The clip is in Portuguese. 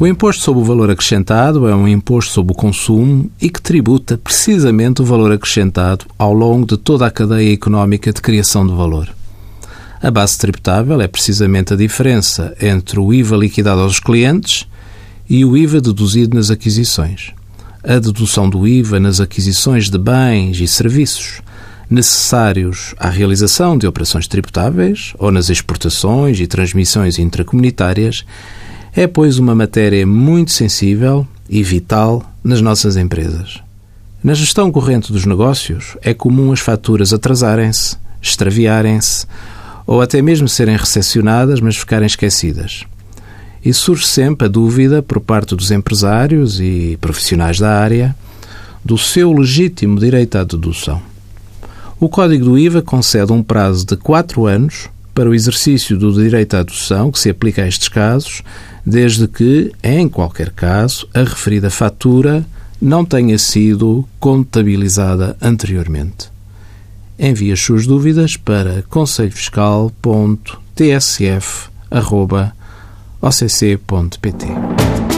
O imposto sobre o valor acrescentado é um imposto sobre o consumo e que tributa precisamente o valor acrescentado ao longo de toda a cadeia económica de criação de valor. A base tributável é precisamente a diferença entre o IVA liquidado aos clientes e o IVA deduzido nas aquisições. A dedução do IVA nas aquisições de bens e serviços necessários à realização de operações tributáveis ou nas exportações e transmissões intracomunitárias é, pois, uma matéria muito sensível e vital nas nossas empresas. Na gestão corrente dos negócios, é comum as faturas atrasarem-se, extraviarem-se ou até mesmo serem recepcionadas, mas ficarem esquecidas. E surge sempre a dúvida por parte dos empresários e profissionais da área do seu legítimo direito à dedução. O Código do IVA concede um prazo de quatro anos para o exercício do direito à dedução que se aplica a estes casos, desde que, em qualquer caso, a referida fatura não tenha sido contabilizada anteriormente. Envie as suas dúvidas para conselhofiscal.tsf.occ.pt.